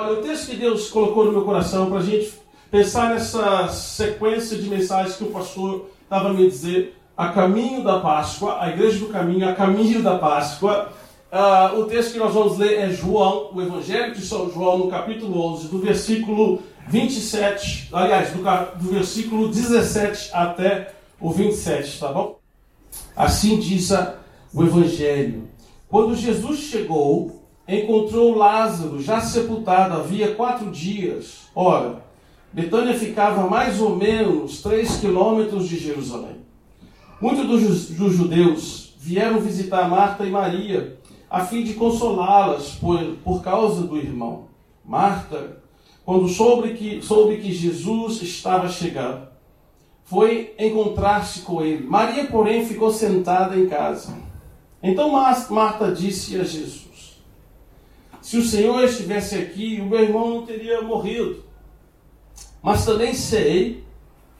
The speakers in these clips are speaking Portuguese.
Olha, o texto que Deus colocou no meu coração para a gente pensar nessa sequência de mensagens que o pastor estava me dizer, a caminho da Páscoa, a igreja do caminho, a caminho da Páscoa. Uh, o texto que nós vamos ler é João, o Evangelho de São João, no capítulo 11, do versículo 27, aliás, do, do versículo 17 até o 27, tá bom? Assim diz o Evangelho. Quando Jesus chegou, encontrou Lázaro já sepultado havia quatro dias. Ora, Betânia ficava mais ou menos três quilômetros de Jerusalém. Muitos dos, judeus vieram visitar Marta e Maria a fim de consolá-las por, por causa do irmão. Marta, quando soube que, soube que Jesus estava chegando, foi encontrar-se com ele. Maria, porém, ficou sentada em casa. Então Marta disse a Jesus: Se o Senhor estivesse aqui, o meu irmão não teria morrido. Mas também sei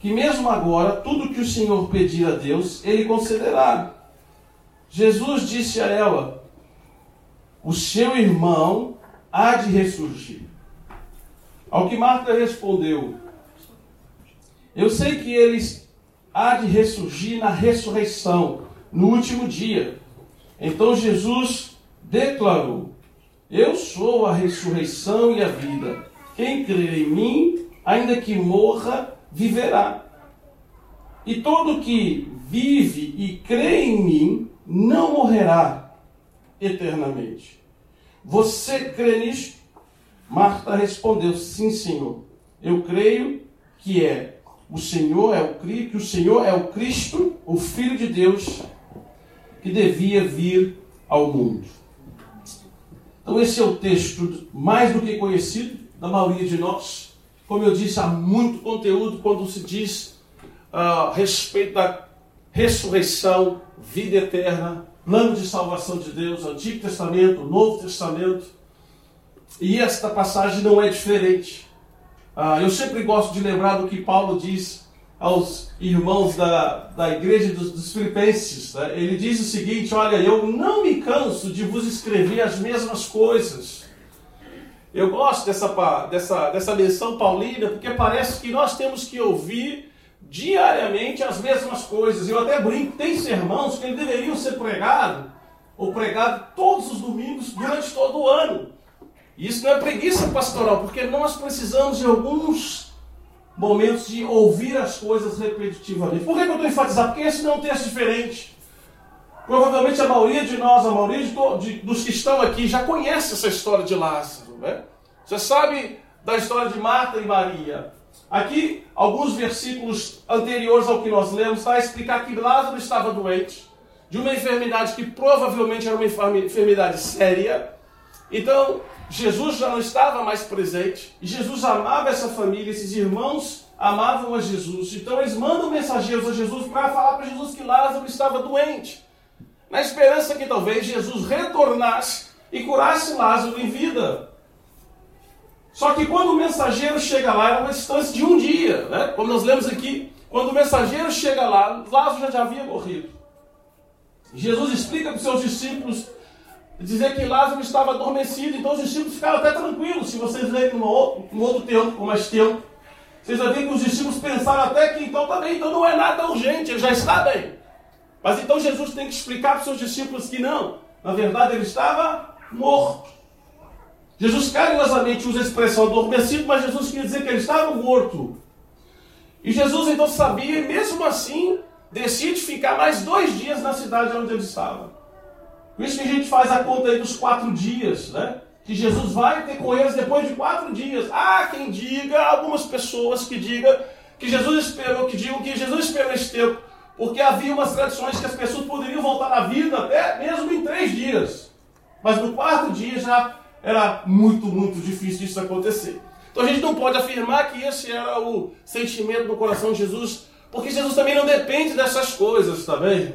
que, mesmo agora, tudo que o Senhor pedir a Deus, Ele concederá. Jesus disse a ela: O seu irmão há de ressurgir. Ao que Marta respondeu: Eu sei que ele há de ressurgir na ressurreição, no último dia. Então Jesus declarou: Eu sou a ressurreição e a vida. Quem crer em mim, ainda que morra, viverá. E todo que vive e crê em mim não morrerá eternamente. Você crê nisto? Marta respondeu: Sim, Senhor. Eu creio que é o Senhor é o que o Senhor é o Cristo, o Filho de Deus, que devia vir ao mundo. Então esse é o texto mais do que conhecido da maioria de nós. Como eu disse, há muito conteúdo quando se diz a uh, respeito da ressurreição, vida eterna, plano de salvação de Deus, Antigo Testamento, Novo Testamento. E esta passagem não é diferente. Uh, eu sempre gosto de lembrar do que Paulo diz aos irmãos da, da igreja dos, dos Filipenses. Né? Ele diz o seguinte: Olha, eu não me canso de vos escrever as mesmas coisas eu gosto dessa, dessa, dessa menção paulina porque parece que nós temos que ouvir diariamente as mesmas coisas. Eu até brinco, tem sermãos que deveriam ser pregados, ou pregados todos os domingos durante todo o ano. E isso não é preguiça pastoral, porque nós precisamos de alguns momentos de ouvir as coisas repetitivamente. Por que eu estou enfatizando? Porque esse não é um texto diferente. Provavelmente a maioria de nós, a maioria de, de, dos que estão aqui, já conhece essa história de Lázaro. Né? Você sabe da história de Marta e Maria. Aqui, alguns versículos anteriores ao que nós lemos, a explicar que Lázaro estava doente, de uma enfermidade que provavelmente era uma enfermidade séria. Então, Jesus já não estava mais presente, Jesus amava essa família, esses irmãos amavam a Jesus. Então, eles mandam mensageiros a Jesus para falar para Jesus que Lázaro estava doente, na esperança que talvez Jesus retornasse e curasse Lázaro em vida. Só que quando o mensageiro chega lá, era uma distância de um dia, né? Como nós lemos aqui, quando o mensageiro chega lá, Lázaro já havia morrido. Jesus explica para os seus discípulos dizer que Lázaro estava adormecido, então os discípulos ficaram até tranquilos. Se vocês lerem num outro, tempo, mais tempo, vocês vão ver que os discípulos pensaram até que então bem, então não é nada urgente, ele já está bem. Mas então Jesus tem que explicar para os seus discípulos que não, na verdade ele estava morto. Jesus carinhosamente usa a expressão adormecido, mas Jesus queria dizer que ele estava morto. E Jesus então sabia, e mesmo assim, decide ficar mais dois dias na cidade onde ele estava. Por isso que a gente faz a conta aí dos quatro dias, né? Que Jesus vai ter com eles depois de quatro dias. Há quem diga, algumas pessoas que digam que Jesus esperou, que digam que Jesus esperou esse tempo, porque havia umas tradições que as pessoas poderiam voltar à vida até mesmo em três dias. Mas no quarto dia já era muito, muito difícil disso acontecer. Então a gente não pode afirmar que esse era o sentimento do coração de Jesus, porque Jesus também não depende dessas coisas, tá bem,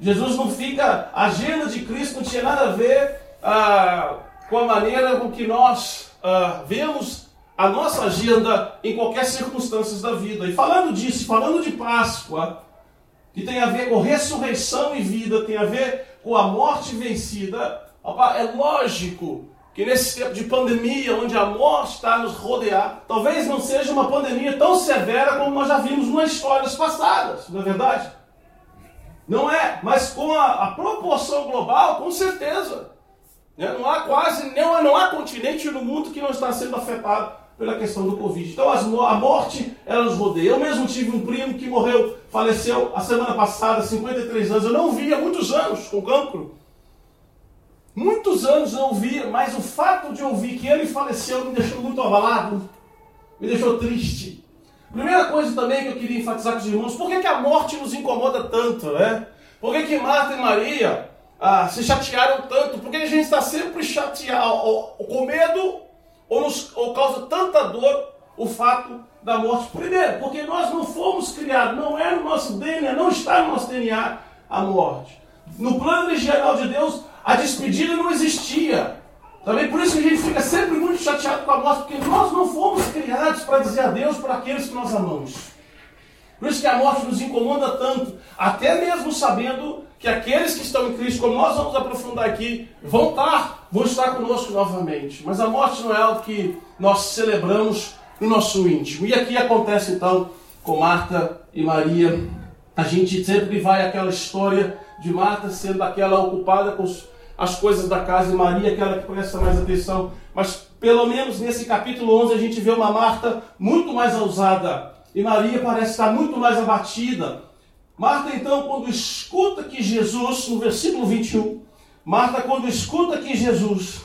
Jesus não fica. A agenda de Cristo não tinha nada a ver ah, com a maneira com que nós ah, vemos a nossa agenda em qualquer circunstância da vida. E falando disso, falando de Páscoa, que tem a ver com ressurreição e vida, tem a ver com a morte vencida, é lógico que nesse tempo de pandemia, onde a morte está a nos rodear, talvez não seja uma pandemia tão severa como nós já vimos nas histórias passadas, não é verdade? Não é, mas com a, a proporção global, com certeza. Né? Não há quase, não, não há continente no mundo que não está sendo afetado pela questão do Covid. Então as, a morte, ela nos rodeia. Eu mesmo tive um primo que morreu, faleceu a semana passada, 53 anos. Eu não via muitos anos com cancro. Muitos anos não via, mas o fato de ouvir que ele faleceu me deixou muito abalado, me deixou triste. Primeira coisa também que eu queria enfatizar com os irmãos, por que, que a morte nos incomoda tanto, né? Por que, que Marta e Maria ah, se chatearam tanto? Porque a gente está sempre chateado, ou, com medo, ou, nos, ou causa tanta dor o fato da morte. Primeiro, porque nós não fomos criados, não é no nosso DNA, não está no nosso DNA a morte. No plano original de Deus, a despedida não existia. Também por isso que a gente fica sempre muito chateado com a morte, porque nós não fomos criados para dizer adeus para aqueles que nós amamos. Por isso que a morte nos incomoda tanto, até mesmo sabendo que aqueles que estão em Cristo, como nós vamos aprofundar aqui, vão estar, vão estar conosco novamente. Mas a morte não é algo que nós celebramos no nosso íntimo. E aqui acontece então com Marta e Maria. A gente sempre vai aquela história de Marta sendo aquela ocupada com os as coisas da casa de Maria, aquela que presta mais atenção. Mas pelo menos nesse capítulo 11 a gente vê uma Marta muito mais ousada e Maria parece estar muito mais abatida. Marta então, quando escuta que Jesus, no versículo 21, Marta, quando escuta que Jesus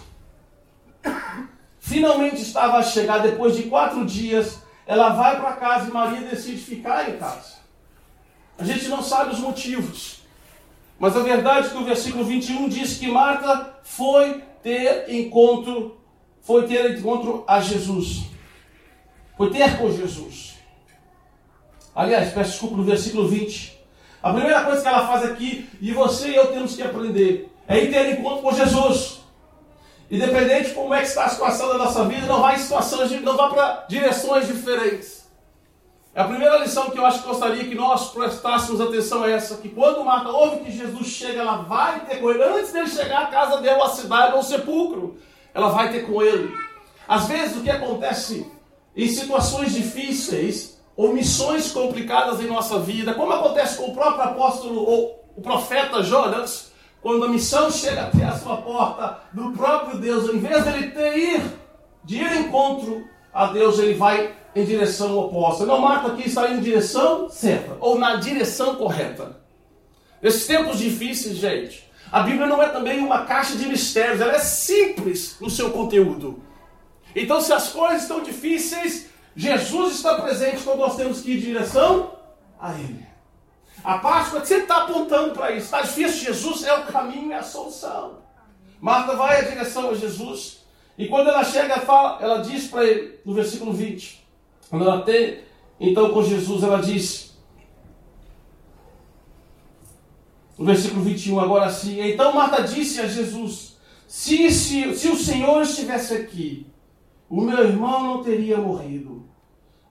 finalmente estava a chegar depois de quatro dias, ela vai para casa e Maria decide ficar em casa. A gente não sabe os motivos. Mas a verdade é que o versículo 21 diz que Marta foi ter encontro, foi ter encontro a Jesus. Foi ter com Jesus. Aliás, peço desculpa no versículo 20. A primeira coisa que ela faz aqui, e você e eu temos que aprender, é ir ter encontro com Jesus. Independente de como é que está a situação da nossa vida, não vai em situações, não vá para direções diferentes. A primeira lição que eu acho que gostaria que nós prestássemos atenção é essa: que quando Marta ouve que Jesus chega, ela vai ter com ele, antes dele chegar à casa dele, à cidade, ou sepulcro, ela vai ter com ele. Às vezes o que acontece em situações difíceis, ou missões complicadas em nossa vida, como acontece com o próprio apóstolo ou o profeta Jonas, quando a missão chega até a sua porta do próprio Deus, em vez dele ter ir, de ir encontro a Deus, ele vai em direção oposta. Não, Marta aqui está em direção certa, ou na direção correta. Nesses tempos difíceis, gente, a Bíblia não é também uma caixa de mistérios, ela é simples no seu conteúdo. Então, se as coisas estão difíceis, Jesus está presente quando nós temos que ir em direção a Ele. A Páscoa sempre está apontando para isso. Está difícil, Jesus é o caminho e a solução. Marta vai em direção a Jesus. E quando ela chega, fala, ela diz para ele, no versículo 20: quando ela tem, então, com Jesus, ela diz, no versículo 21, agora sim, então Marta disse a Jesus: se, se, se o Senhor estivesse aqui, o meu irmão não teria morrido.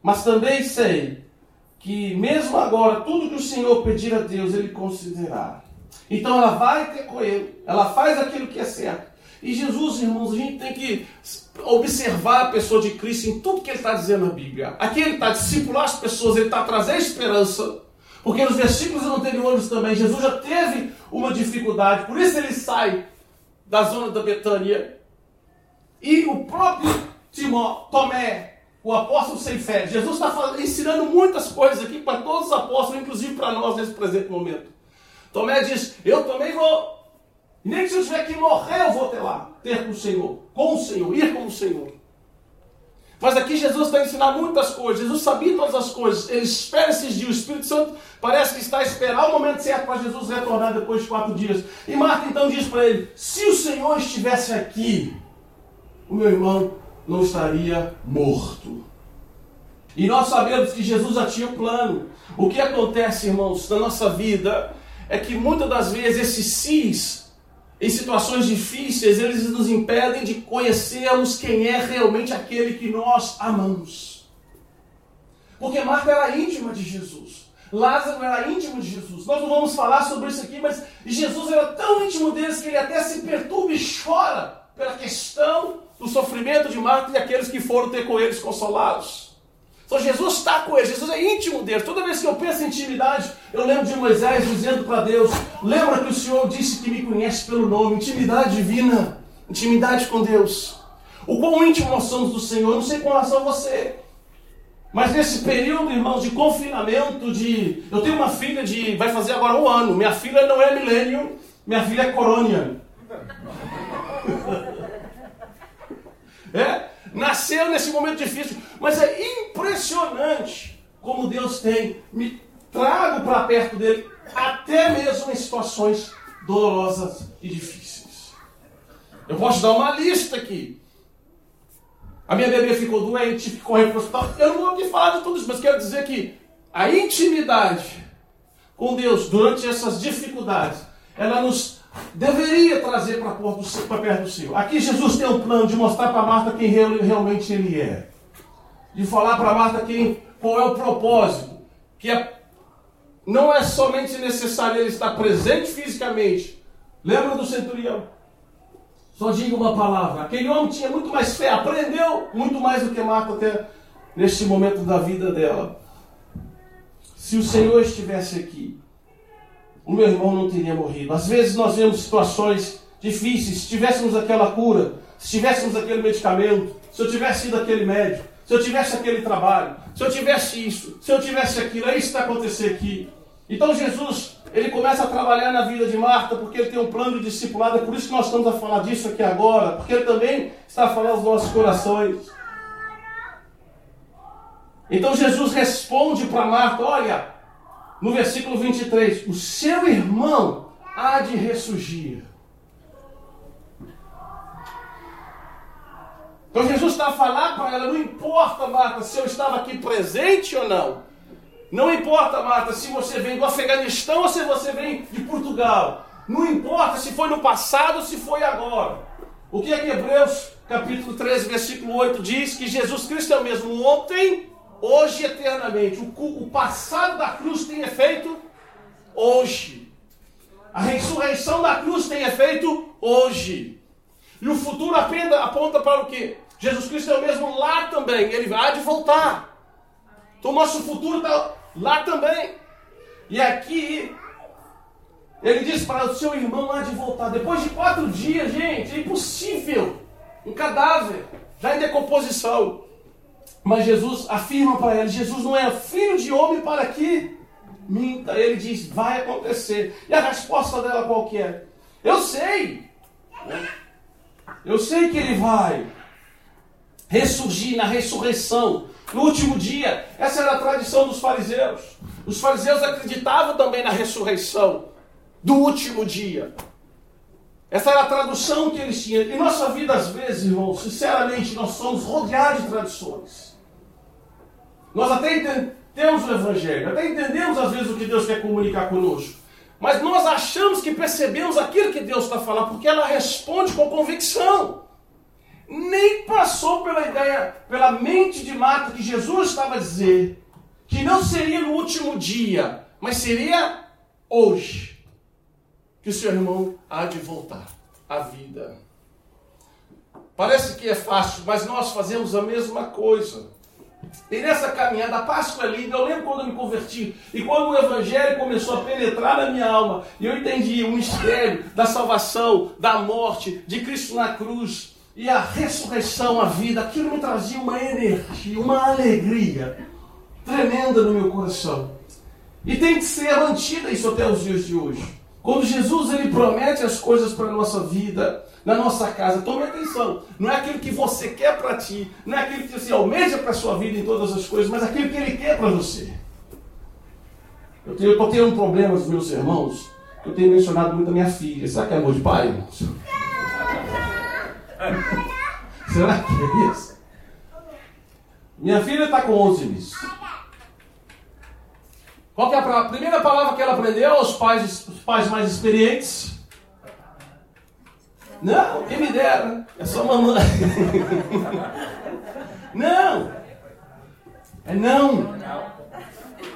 Mas também sei que, mesmo agora, tudo que o Senhor pedir a Deus, Ele considerará. Então ela vai ter com ele, ela faz aquilo que é certo. E Jesus, irmãos, a gente tem que observar a pessoa de Cristo em tudo que ele está dizendo na Bíblia. Aqui ele está discipular as pessoas, ele está trazendo esperança. Porque nos versículos anteriores também, Jesus já teve uma dificuldade, por isso ele sai da zona da Betânia. E o próprio Timó, Tomé, o apóstolo sem fé, Jesus está ensinando muitas coisas aqui para todos os apóstolos, inclusive para nós nesse presente momento. Tomé diz: Eu também vou e nem que se eu tiver que morrer, eu vou ter lá, ter com o Senhor, com o Senhor, ir com o Senhor. Mas aqui Jesus está ensinando muitas coisas. Jesus sabia todas as coisas. Ele espera esses dias. O Espírito Santo parece que está a esperar o momento certo para Jesus retornar depois de quatro dias. E Marta então diz para ele: Se o Senhor estivesse aqui, o meu irmão não estaria morto. E nós sabemos que Jesus já tinha um plano. O que acontece, irmãos, na nossa vida é que muitas das vezes esses cis em situações difíceis, eles nos impedem de conhecermos quem é realmente aquele que nós amamos. Porque Marta era íntima de Jesus. Lázaro era íntimo de Jesus. Nós não vamos falar sobre isso aqui, mas Jesus era tão íntimo deles que ele até se perturba e chora pela questão do sofrimento de Marta e aqueles que foram ter com eles consolá-los. Então Jesus está com eles, Jesus é íntimo deles. Toda vez que eu penso em intimidade, eu lembro de Moisés dizendo para Deus: Lembra que o Senhor disse que me conhece pelo nome, intimidade divina, intimidade com Deus. O quão íntimo nós somos do Senhor, não sei com relação a você. Mas nesse período, irmãos, de confinamento, de. Eu tenho uma filha de. vai fazer agora um ano. Minha filha não é milênio, minha filha é corônia. é? Nasceu nesse momento difícil. Mas é impressionante como Deus tem me trago para perto dele, até mesmo em situações dolorosas e difíceis. Eu posso dar uma lista aqui. A minha bebê ficou doente, ficou para o hospital. Eu não vou aqui falar de tudo isso, mas quero dizer que a intimidade com Deus durante essas dificuldades, ela nos deveria trazer para perto do Senhor. Aqui Jesus tem um plano de mostrar para Marta quem realmente ele é. De falar para Marta quem, qual é o propósito. Que é, não é somente necessário ele estar presente fisicamente. Lembra do centurião? Só diga uma palavra. Aquele homem tinha muito mais fé, aprendeu muito mais do que Marta até neste momento da vida dela. Se o Senhor estivesse aqui, o meu irmão não teria morrido. Às vezes nós vemos situações difíceis. Se tivéssemos aquela cura, se tivéssemos aquele medicamento, se eu tivesse ido aquele médico, se eu tivesse aquele trabalho, se eu tivesse isso, se eu tivesse aquilo, é isso que está acontecendo aqui. Então Jesus ele começa a trabalhar na vida de Marta porque ele tem um plano de discipulado. É por isso que nós estamos a falar disso aqui agora, porque ele também está a falar aos nossos corações. Então Jesus responde para Marta: Olha, no versículo 23, o seu irmão há de ressurgir. Então Jesus está a falar para ela: não importa, Marta, se eu estava aqui presente ou não. Não importa, Marta, se você vem do Afeganistão ou se você vem de Portugal. Não importa se foi no passado ou se foi agora. O que é que Hebreus capítulo 13, versículo 8 diz? Que Jesus Cristo é o mesmo ontem, hoje eternamente. O, o passado da cruz tem efeito hoje. A ressurreição da cruz tem efeito hoje. E o futuro aponta para o quê? Jesus Cristo é o mesmo lá também. Ele vai de voltar. Então nosso futuro está lá também. E aqui, ele diz para o seu irmão lá de voltar. Depois de quatro dias, gente, é impossível. Um cadáver, já em decomposição. Mas Jesus afirma para ele: Jesus não é filho de homem para que minta. Ele diz: vai acontecer. E a resposta dela qual que é? Eu sei. Eu sei que ele vai ressurgir na ressurreição no último dia. Essa era a tradição dos fariseus. Os fariseus acreditavam também na ressurreição do último dia. Essa era a tradução que eles tinham. Em nossa vida, às vezes, irmãos, sinceramente, nós somos rodeados de tradições. Nós até entendemos o Evangelho, até entendemos às vezes o que Deus quer comunicar conosco. Mas nós achamos que percebemos aquilo que Deus está falando, porque ela responde com convicção nem passou pela ideia, pela mente de Marta que Jesus estava a dizer que não seria no último dia, mas seria hoje que o seu irmão há de voltar à vida. Parece que é fácil, mas nós fazemos a mesma coisa. E nessa caminhada, a Páscoa é linda. Eu lembro quando eu me converti e quando o Evangelho começou a penetrar na minha alma e eu entendi o mistério da salvação, da morte, de Cristo na cruz e a ressurreição, a vida, aquilo me trazia uma energia, uma alegria tremenda no meu coração. E tem que ser mantida isso até os dias de hoje. Quando Jesus ele promete as coisas para a nossa vida, na nossa casa, tome atenção. Não é aquilo que você quer para ti, não é aquilo que você almeja para a sua vida em todas as coisas, mas aquilo que ele quer para você. Eu estou tendo um problema com meus irmãos, eu tenho mencionado muito a minha filha. Será que é amor de pai, irmãos? Será que é isso? Minha filha está com 11 meses. Qual é a primeira palavra que ela aprendeu pais, os pais mais experientes? Não, quem me dera. É só mamãe. Não. É não.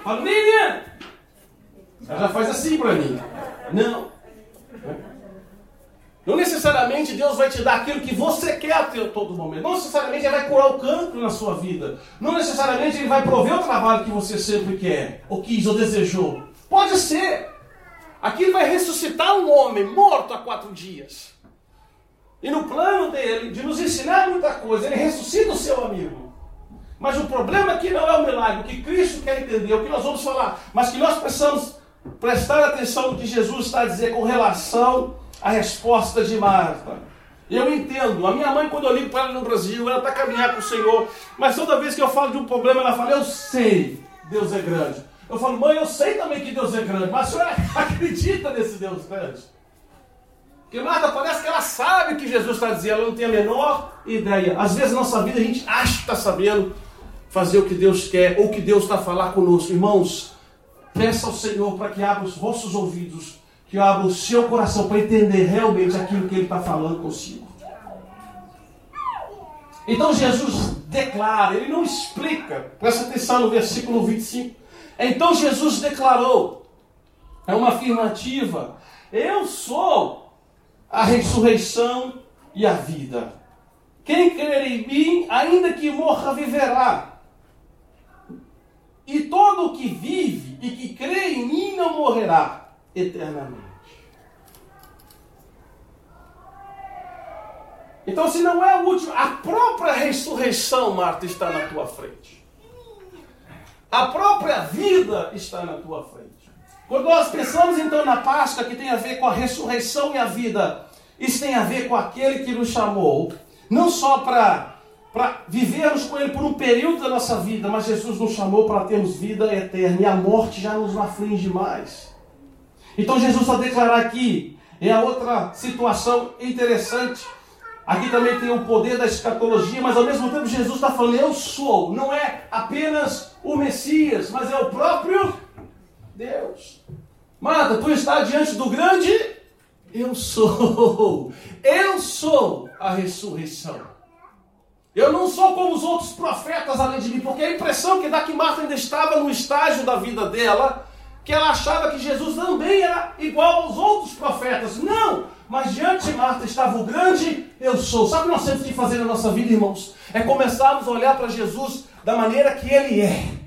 Fala, Miriam. Ela já faz assim para mim. Não. Não necessariamente Deus vai te dar aquilo que você quer a todo momento. Não necessariamente Ele vai curar o cancro na sua vida. Não necessariamente Ele vai prover o trabalho que você sempre quer, ou quis, ou desejou. Pode ser. Aqui Ele vai ressuscitar um homem morto há quatro dias. E no plano dele, de nos ensinar muita coisa, Ele ressuscita o seu amigo. Mas o problema aqui não é o milagre. O que Cristo quer entender, o que nós vamos falar, mas que nós precisamos prestar atenção no que Jesus está a dizer com relação a resposta de Marta. Eu entendo. A minha mãe, quando eu ligo para ela no Brasil, ela está caminhando com o Senhor. Mas toda vez que eu falo de um problema, ela fala: Eu sei, Deus é grande. Eu falo, mãe, eu sei também que Deus é grande, mas a senhora acredita nesse Deus grande? Porque Marta parece que ela sabe o que Jesus está dizendo, ela não tem a menor ideia. Às vezes na nossa vida a gente acha que está sabendo fazer o que Deus quer, ou que Deus está a falar conosco. Irmãos, peça ao Senhor para que abra os vossos ouvidos que abra o seu coração para entender realmente aquilo que ele está falando consigo. Então Jesus declara, ele não explica, presta atenção no versículo 25. Então Jesus declarou, é uma afirmativa: Eu sou a ressurreição e a vida. Quem crer em mim, ainda que morra, viverá. E todo o que vive e que crê em mim não morrerá eternamente. Então, se não é o último, a própria ressurreição, Marta, está na tua frente. A própria vida está na tua frente. Quando nós pensamos então na Páscoa, que tem a ver com a ressurreição e a vida, isso tem a ver com aquele que nos chamou, não só para vivermos com Ele por um período da nossa vida, mas Jesus nos chamou para termos vida eterna e a morte já nos aflige mais. Então Jesus vai declarar aqui, é a outra situação interessante. Aqui também tem o poder da escatologia, mas ao mesmo tempo Jesus está falando, eu sou, não é apenas o Messias, mas é o próprio Deus. Marta, tu está diante do grande eu sou. Eu sou a ressurreição. Eu não sou como os outros profetas além de mim, porque a impressão que dá que Marta ainda estava no estágio da vida dela que ela achava que Jesus também era igual aos outros profetas. Não! Mas diante de Marta estava o grande eu sou. Sabe o que nós temos que fazer na nossa vida, irmãos? É começarmos a olhar para Jesus da maneira que ele é.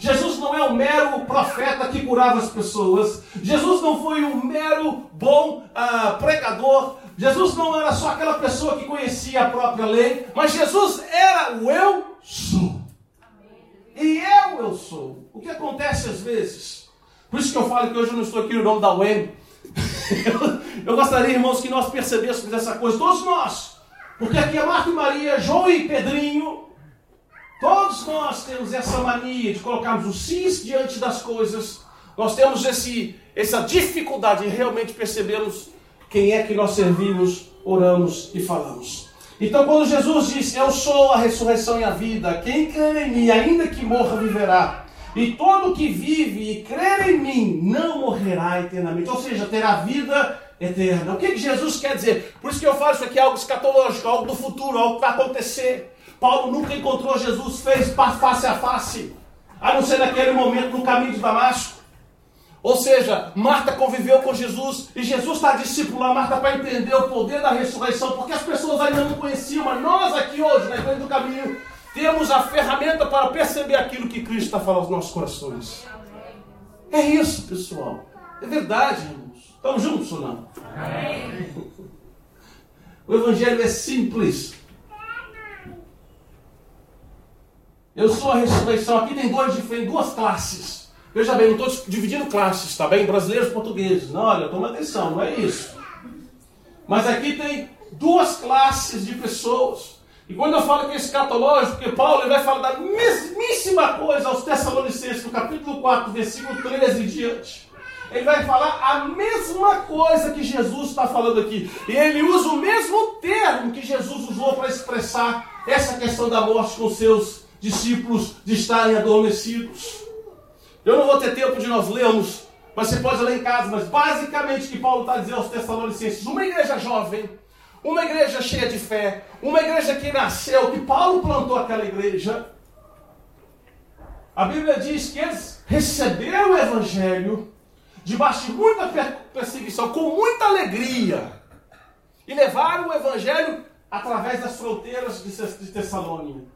Jesus não é um mero profeta que curava as pessoas. Jesus não foi um mero bom uh, pregador. Jesus não era só aquela pessoa que conhecia a própria lei. Mas Jesus era o eu sou. E eu, eu sou. O que acontece às vezes? Por isso que eu falo que hoje eu não estou aqui no nome da UEM. eu gostaria, irmãos, que nós percebêssemos essa coisa, todos nós. Porque aqui é Marta e Maria, João e Pedrinho. Todos nós temos essa mania de colocarmos o cis diante das coisas. Nós temos esse, essa dificuldade em realmente percebermos quem é que nós servimos, oramos e falamos. Então, quando Jesus disse: Eu sou a ressurreição e a vida, quem crer em mim, ainda que morra, viverá. E todo que vive e crer em mim não morrerá eternamente, ou seja, terá vida eterna. O que, que Jesus quer dizer? Por isso que eu falo isso aqui é algo escatológico, algo do futuro, algo que vai acontecer. Paulo nunca encontrou Jesus, fez face a face, a não ser naquele momento no caminho de Damasco. Ou seja, Marta conviveu com Jesus e Jesus está discipulando Marta para entender o poder da ressurreição, porque as pessoas ainda não conheciam, mas nós aqui hoje, na Igreja do Caminho, temos a ferramenta para perceber aquilo que Cristo está falando aos nossos corações. É isso, pessoal. É verdade, irmãos. Estamos juntos ou não? Amém. O Evangelho é simples. Eu sou a ressurreição. Aqui tem dois diferentes, duas classes. Veja bem, não estou dividindo classes, tá bem? Brasileiros e portugueses. Não, olha, toma atenção, não é isso. Mas aqui tem duas classes de pessoas. E quando eu falo que é escatológico, porque Paulo vai falar da mesmíssima coisa aos Tessalonicenses, no capítulo 4, versículo 13 e diante. Ele vai falar a mesma coisa que Jesus está falando aqui. E ele usa o mesmo termo que Jesus usou para expressar essa questão da morte com seus discípulos de estarem adormecidos. Eu não vou ter tempo de nós lermos, mas você pode ler em casa. Mas basicamente o que Paulo está dizendo aos Tessalonicenses: uma igreja jovem, uma igreja cheia de fé, uma igreja que nasceu, que Paulo plantou aquela igreja. A Bíblia diz que eles receberam o Evangelho debaixo de muita perseguição, com muita alegria. e levaram o evangelho através das fronteiras de Tessalônica.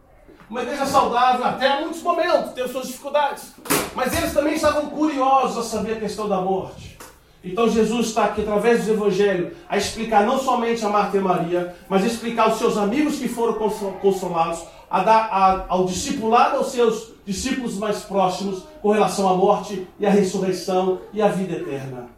Uma igreja saudável até há muitos momentos, teve suas dificuldades. Mas eles também estavam curiosos a saber a questão da morte. Então Jesus está aqui, através do Evangelho, a explicar não somente a Marta e Maria, mas a explicar aos seus amigos que foram consolados, a dar a, ao discipulado aos seus discípulos mais próximos com relação à morte e à ressurreição e à vida eterna.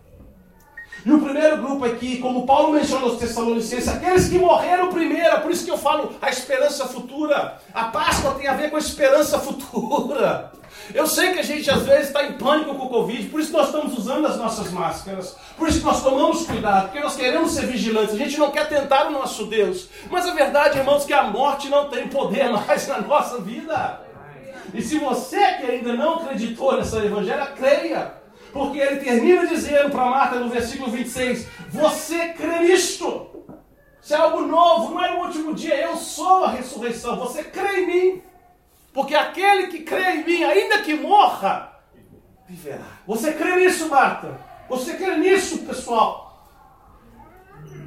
E o primeiro grupo aqui, como Paulo menciona aos Tessalonicenses, aqueles que morreram primeiro, por isso que eu falo a esperança futura. A Páscoa tem a ver com a esperança futura. Eu sei que a gente às vezes está em pânico com o Covid, por isso nós estamos usando as nossas máscaras, por isso nós tomamos cuidado, porque nós queremos ser vigilantes, a gente não quer tentar o nosso Deus. Mas a verdade, irmãos, é que a morte não tem poder mais na nossa vida. E se você que ainda não acreditou nessa evangelho, creia. Porque ele termina dizendo para Marta no versículo 26: Você crê nisto? Isso é algo novo, não é no último dia, eu sou a ressurreição. Você crê em mim? Porque aquele que crê em mim, ainda que morra, viverá. Você crê nisso, Marta? Você crê nisso, pessoal?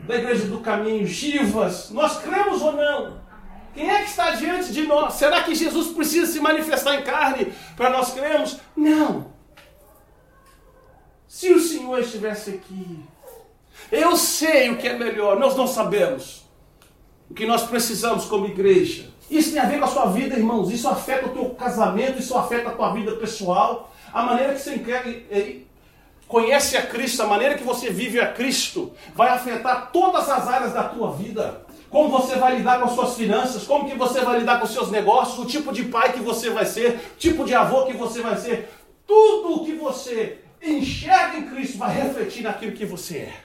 Da igreja do caminho, Givas, nós cremos ou não? Quem é que está diante de nós? Será que Jesus precisa se manifestar em carne para nós crermos? Não. Se o Senhor estivesse aqui, eu sei o que é melhor, nós não sabemos. O que nós precisamos como igreja. Isso tem a ver com a sua vida, irmãos. Isso afeta o teu casamento, isso afeta a tua vida pessoal. A maneira que você conhece a Cristo, a maneira que você vive a Cristo, vai afetar todas as áreas da tua vida. Como você vai lidar com as suas finanças, como que você vai lidar com os seus negócios, o tipo de pai que você vai ser, o tipo de avô que você vai ser. Tudo o que você enxerga em Cristo vai refletir naquilo que você é.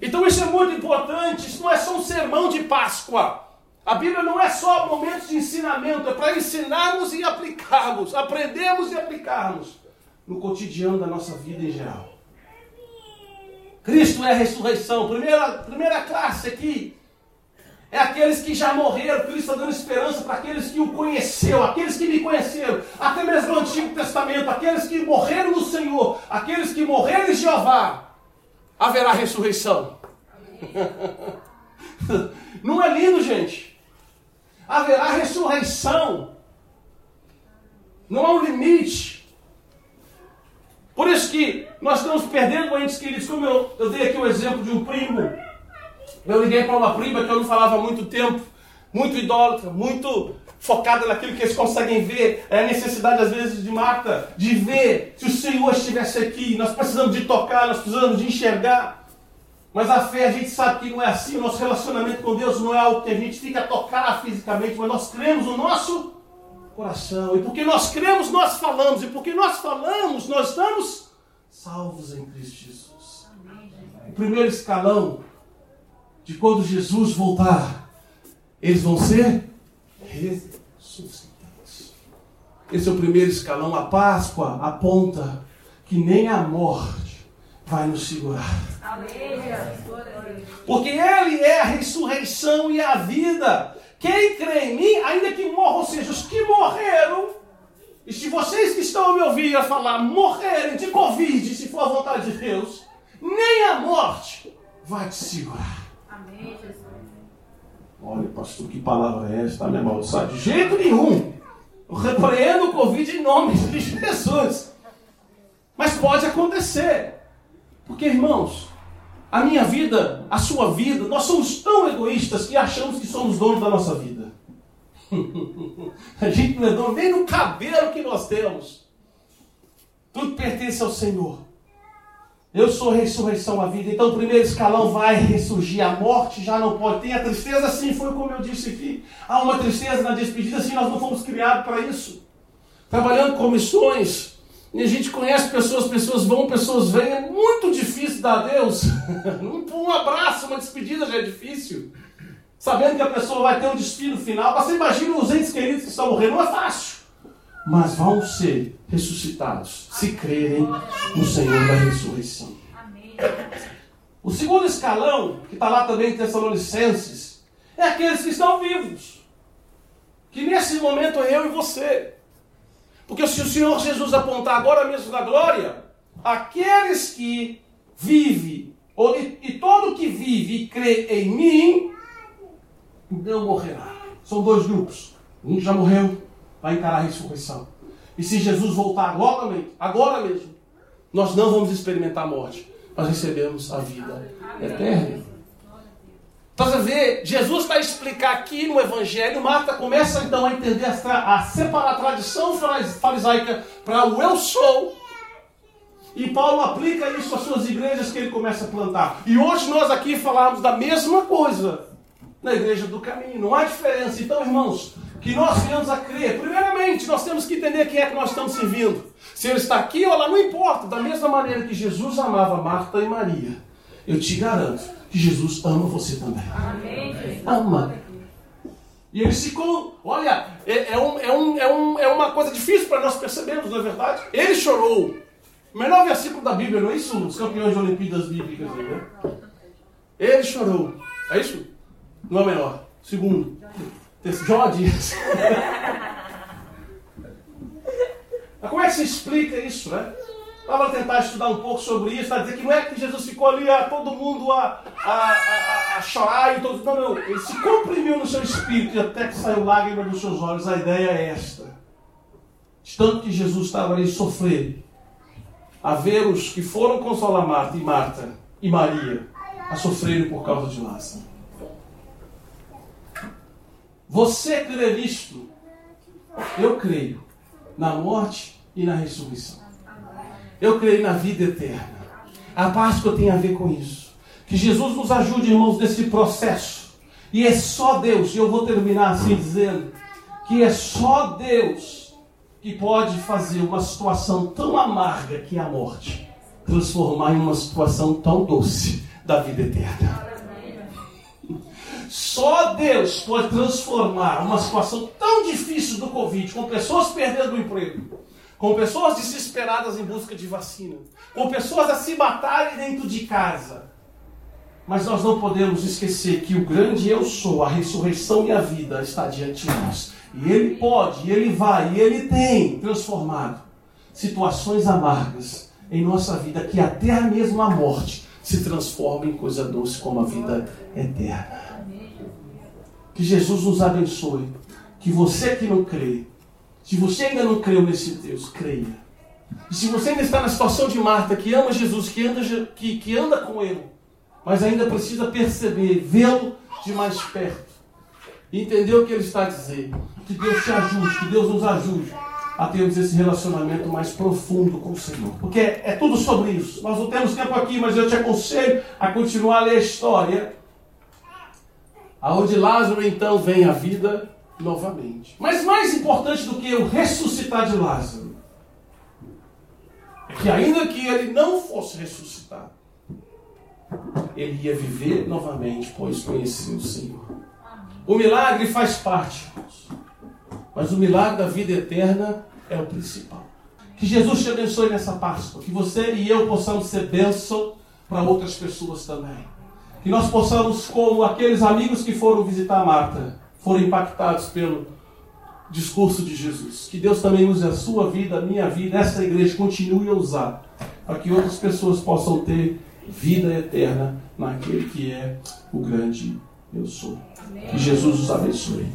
Então isso é muito importante, isso não é só um sermão de Páscoa. A Bíblia não é só momentos de ensinamento, é para ensinarmos e aplicarmos, aprendemos e aplicarmos no cotidiano da nossa vida em geral. Cristo é a ressurreição, primeira, primeira classe aqui. É aqueles que já morreram, Cristo está dando esperança para aqueles que o conheceu, aqueles que me conheceram, até mesmo no Antigo Testamento, aqueles que morreram no Senhor, aqueles que morreram em Jeová, haverá ressurreição. Não é lindo, gente? Haverá ressurreição. Não há um limite. Por isso que nós estamos perdendo entes queridos, como eu, eu dei aqui o exemplo de um primo eu liguei para uma prima que eu não falava há muito tempo, muito idólatra, muito focada naquilo que eles conseguem ver. É a necessidade, às vezes, de Marta, de ver se o Senhor estivesse aqui. Nós precisamos de tocar, nós precisamos de enxergar. Mas a fé, a gente sabe que não é assim. O nosso relacionamento com Deus não é algo que a gente fica a tocar fisicamente, mas nós cremos no nosso coração. E porque nós cremos, nós falamos. E porque nós falamos, nós estamos salvos em Cristo Jesus. O primeiro escalão de quando Jesus voltar, eles vão ser ressuscitados. Esse é o primeiro escalão. A Páscoa aponta que nem a morte vai nos segurar. Porque Ele é a ressurreição e a vida. Quem crê em mim, ainda que morra, ou seja, os que morreram, e se vocês que estão me ouvir a falar morrerem de Covid, se for a vontade de Deus, nem a morte vai te segurar. Olha, pastor, que palavra é essa? Tá me amaldiçoado? De jeito nenhum. Eu repreendo o Covid em nome de Jesus. Mas pode acontecer. Porque, irmãos, a minha vida, a sua vida, nós somos tão egoístas que achamos que somos donos da nossa vida. a gente não é dono nem do cabelo que nós temos. Tudo pertence ao Senhor. Eu sou ressurreição, a vida. Então o primeiro escalão vai ressurgir. A morte já não pode. Tem a tristeza, sim, foi como eu disse aqui. Há uma tristeza na despedida, sim, nós não fomos criados para isso. Trabalhando com missões. E a gente conhece pessoas, pessoas vão, pessoas vêm. É muito difícil dar adeus. um abraço, uma despedida já é difícil. Sabendo que a pessoa vai ter um destino final. Você imagina os entes queridos que estão morrendo. Não é fácil mas vão ser ressuscitados se crerem no Senhor da ressurreição. O segundo escalão, que está lá também em Tessalonicenses, é aqueles que estão vivos. Que nesse momento é eu e você. Porque se o Senhor Jesus apontar agora mesmo na glória, aqueles que vivem E todo que vive e crê em mim não morrerá. São dois grupos. Um já morreu, vai encarar a ressurreição. E se Jesus voltar agora, agora mesmo, nós não vamos experimentar a morte, mas recebemos a vida eterna. Para ver, Jesus vai explicar aqui no Evangelho, Marta começa então a entender, a, a separar a tradição farisaica para o eu sou. E Paulo aplica isso às suas igrejas que ele começa a plantar. E hoje nós aqui falamos da mesma coisa na igreja do caminho. Não há diferença. Então, irmãos, que nós venhamos a crer. Primeiramente, nós temos que entender quem é que nós estamos servindo. Se ele está aqui ou lá, não importa. Da mesma maneira que Jesus amava Marta e Maria, eu te garanto que Jesus ama você também. Amém. Ama. E ele se com. Olha, é, é, um, é, um, é, um, é uma coisa difícil para nós percebermos, não é verdade? Ele chorou. O menor versículo da Bíblia, não é isso? Os campeões de Olimpíadas Bíblicas. Né? Ele chorou. É isso? Não é o menor. Segundo. Jó diz. Mas como é que se explica isso, né? Para tentar estudar um pouco sobre isso, para dizer que não é que Jesus ficou ali a todo mundo a, a, a, a chorar e todo. Não, não. Ele se comprimiu no seu espírito e até que saiu lágrima dos seus olhos. A ideia é esta. Tanto que Jesus estava ali sofrendo, a ver os que foram consolar Marta e Marta e Maria a sofrerem por causa de Lázaro. Você crê nisto? Eu creio na morte e na ressurreição. Eu creio na vida eterna. A Páscoa tem a ver com isso. Que Jesus nos ajude, irmãos, nesse processo. E é só Deus, e eu vou terminar assim dizendo, que é só Deus que pode fazer uma situação tão amarga que é a morte, transformar em uma situação tão doce da vida eterna. Só Deus pode transformar uma situação tão difícil do Covid, com pessoas perdendo o emprego, com pessoas desesperadas em busca de vacina, com pessoas a se matarem dentro de casa. Mas nós não podemos esquecer que o grande eu sou, a ressurreição e a vida está diante de nós. E Ele pode, e Ele vai, e Ele tem transformado situações amargas em nossa vida, que até a mesma morte se transforma em coisa doce como a vida eterna. Que Jesus nos abençoe. Que você que não crê, se você ainda não creu nesse Deus, creia. E se você ainda está na situação de Marta, que ama Jesus, que anda, que, que anda com Ele, mas ainda precisa perceber, vê-lo de mais perto, entender o que Ele está dizendo, que Deus te ajude, que Deus nos ajude a termos esse relacionamento mais profundo com o Senhor. Porque é, é tudo sobre isso. Nós não temos tempo aqui, mas eu te aconselho a continuar a ler a história Aonde Lázaro então vem a vida novamente. Mas mais importante do que o ressuscitar de Lázaro é que ainda que ele não fosse ressuscitado, ele ia viver novamente, pois conhecia o Senhor. O milagre faz parte. Mas o milagre da vida eterna é o principal. Que Jesus te abençoe nessa Páscoa. Que você e eu possamos ser bênção para outras pessoas também. Que nós possamos, como aqueles amigos que foram visitar Marta, foram impactados pelo discurso de Jesus. Que Deus também use a sua vida, a minha vida, essa igreja continue a usar, para que outras pessoas possam ter vida eterna naquele que é o grande eu sou. Que Jesus os abençoe.